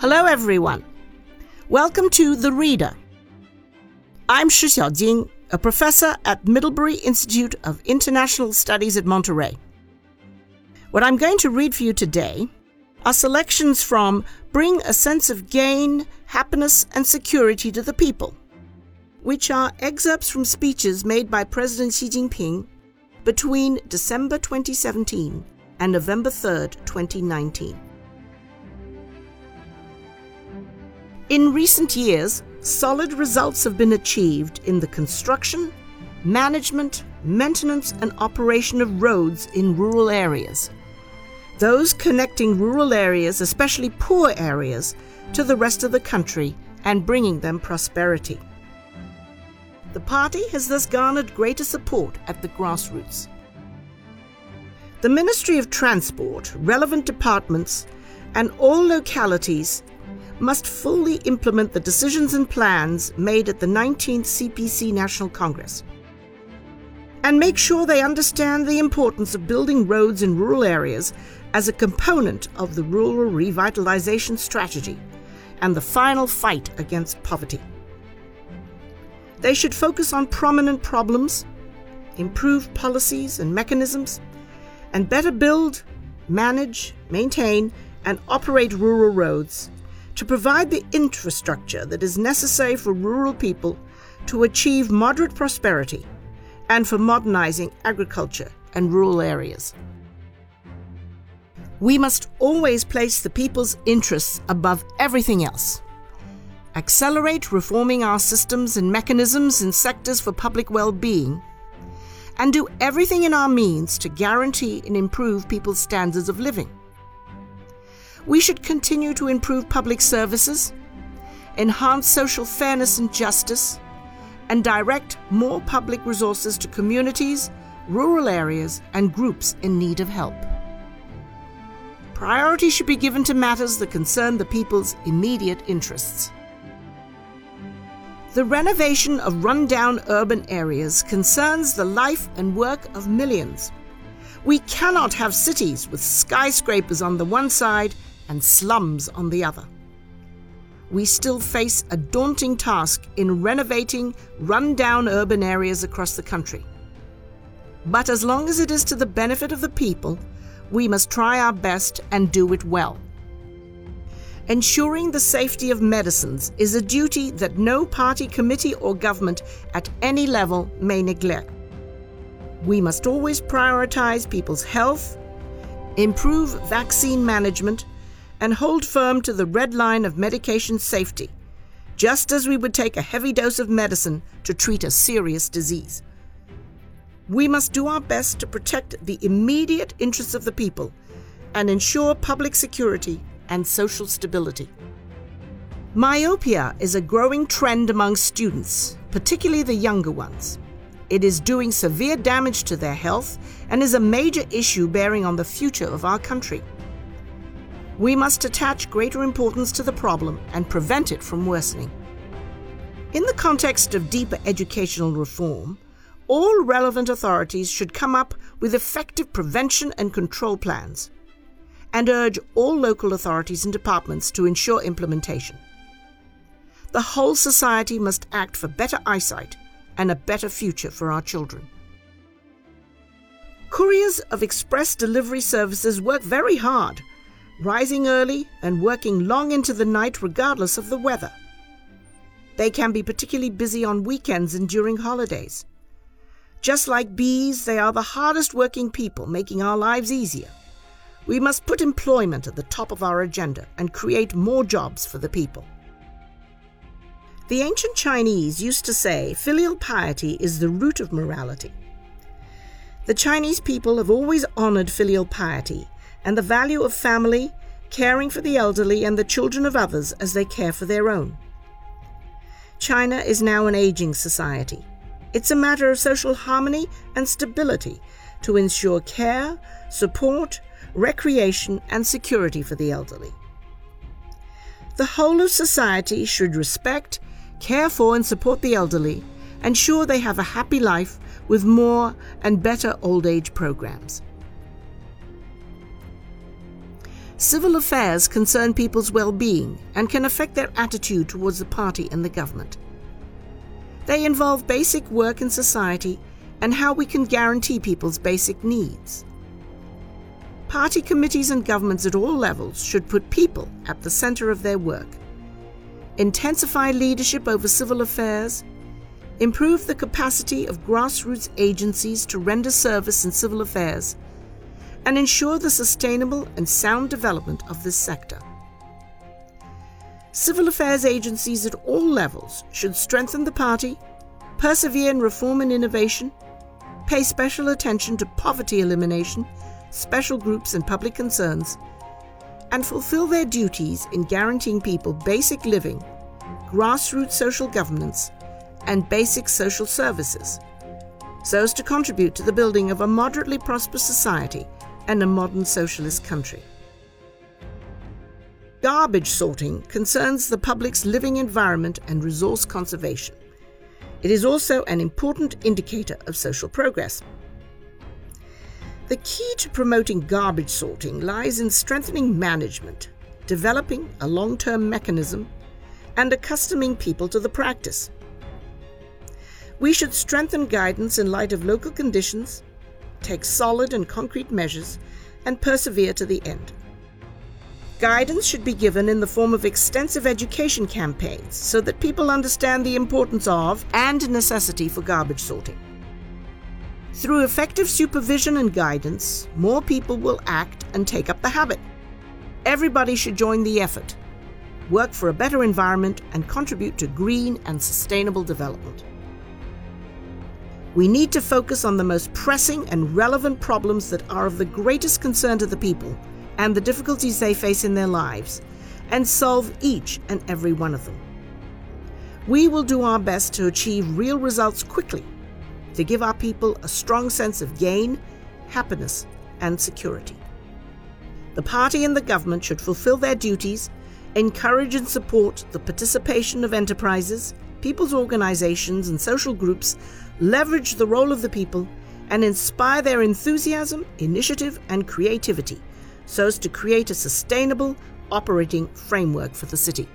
Hello, everyone. Welcome to The Reader. I'm Shi Xiaojing, a professor at Middlebury Institute of International Studies at Monterey. What I'm going to read for you today are selections from Bring a Sense of Gain, Happiness and Security to the People, which are excerpts from speeches made by President Xi Jinping between December 2017 and November 3, 2019. In recent years, solid results have been achieved in the construction, management, maintenance, and operation of roads in rural areas. Those connecting rural areas, especially poor areas, to the rest of the country and bringing them prosperity. The party has thus garnered greater support at the grassroots. The Ministry of Transport, relevant departments, and all localities must fully implement the decisions and plans made at the 19th CPC National Congress. And make sure they understand the importance of building roads in rural areas as a component of the rural revitalization strategy and the final fight against poverty. They should focus on prominent problems, improve policies and mechanisms, and better build, manage, maintain, and operate rural roads to provide the infrastructure that is necessary for rural people to achieve moderate prosperity and for modernizing agriculture and rural areas. We must always place the people's interests above everything else. Accelerate reforming our systems and mechanisms in sectors for public well being, and do everything in our means to guarantee and improve people's standards of living. We should continue to improve public services, enhance social fairness and justice, and direct more public resources to communities, rural areas, and groups in need of help. Priority should be given to matters that concern the people's immediate interests. The renovation of rundown urban areas concerns the life and work of millions. We cannot have cities with skyscrapers on the one side and slums on the other. We still face a daunting task in renovating run-down urban areas across the country. But as long as it is to the benefit of the people, we must try our best and do it well. Ensuring the safety of medicines is a duty that no party committee or government at any level may neglect. We must always prioritize people's health, improve vaccine management, and hold firm to the red line of medication safety, just as we would take a heavy dose of medicine to treat a serious disease. We must do our best to protect the immediate interests of the people and ensure public security and social stability. Myopia is a growing trend among students, particularly the younger ones. It is doing severe damage to their health and is a major issue bearing on the future of our country we must attach greater importance to the problem and prevent it from worsening. In the context of deeper educational reform, all relevant authorities should come up with effective prevention and control plans and urge all local authorities and departments to ensure implementation. The whole society must act for better eyesight and a better future for our children. Couriers of express delivery services work very hard rising early and working long into the night regardless of the weather. They can be particularly busy on weekends and during holidays. Just like bees, they are the hardest working people, making our lives easier. We must put employment at the top of our agenda and create more jobs for the people. The ancient Chinese used to say filial piety is the root of morality. The Chinese people have always honored filial piety and the value of family, caring for the elderly and the children of others as they care for their own. China is now an aging society. It's a matter of social harmony and stability to ensure care, support, recreation, and security for the elderly. The whole of society should respect, care for, and support the elderly, ensure they have a happy life with more and better old age programs. Civil affairs concern people's well being and can affect their attitude towards the party and the government. They involve basic work in society and how we can guarantee people's basic needs. Party committees and governments at all levels should put people at the centre of their work, intensify leadership over civil affairs, improve the capacity of grassroots agencies to render service in civil affairs, and ensure the sustainable and sound development of this sector. Civil affairs agencies at all levels should strengthen the party, persevere in reform and innovation, pay special attention to poverty elimination, special groups and public concerns, and fulfill their duties in guaranteeing people basic living, grassroots social governance, and basic social services, so as to contribute to the building of a moderately prosperous society and a modern socialist country. Garbage sorting concerns the public's living environment and resource conservation. It is also an important indicator of social progress. The key to promoting garbage sorting lies in strengthening management, developing a long term mechanism, and accustoming people to the practice. We should strengthen guidance in light of local conditions, take solid and concrete measures, and persevere to the end. Guidance should be given in the form of extensive education campaigns so that people understand the importance of and necessity for garbage sorting. Through effective supervision and guidance, more people will act and take up the habit. Everybody should join the effort, work for a better environment, and contribute to green and sustainable development. We need to focus on the most pressing and relevant problems that are of the greatest concern to the people and the difficulties they face in their lives, and solve each and every one of them. We will do our best to achieve real results quickly, to give our people a strong sense of gain, happiness, and security. The party and the government should fulfill their duties, encourage and support the participation of enterprises, people's organizations, and social groups leverage the role of the people, and inspire their enthusiasm, initiative, and creativity so as to create a sustainable operating framework for the city.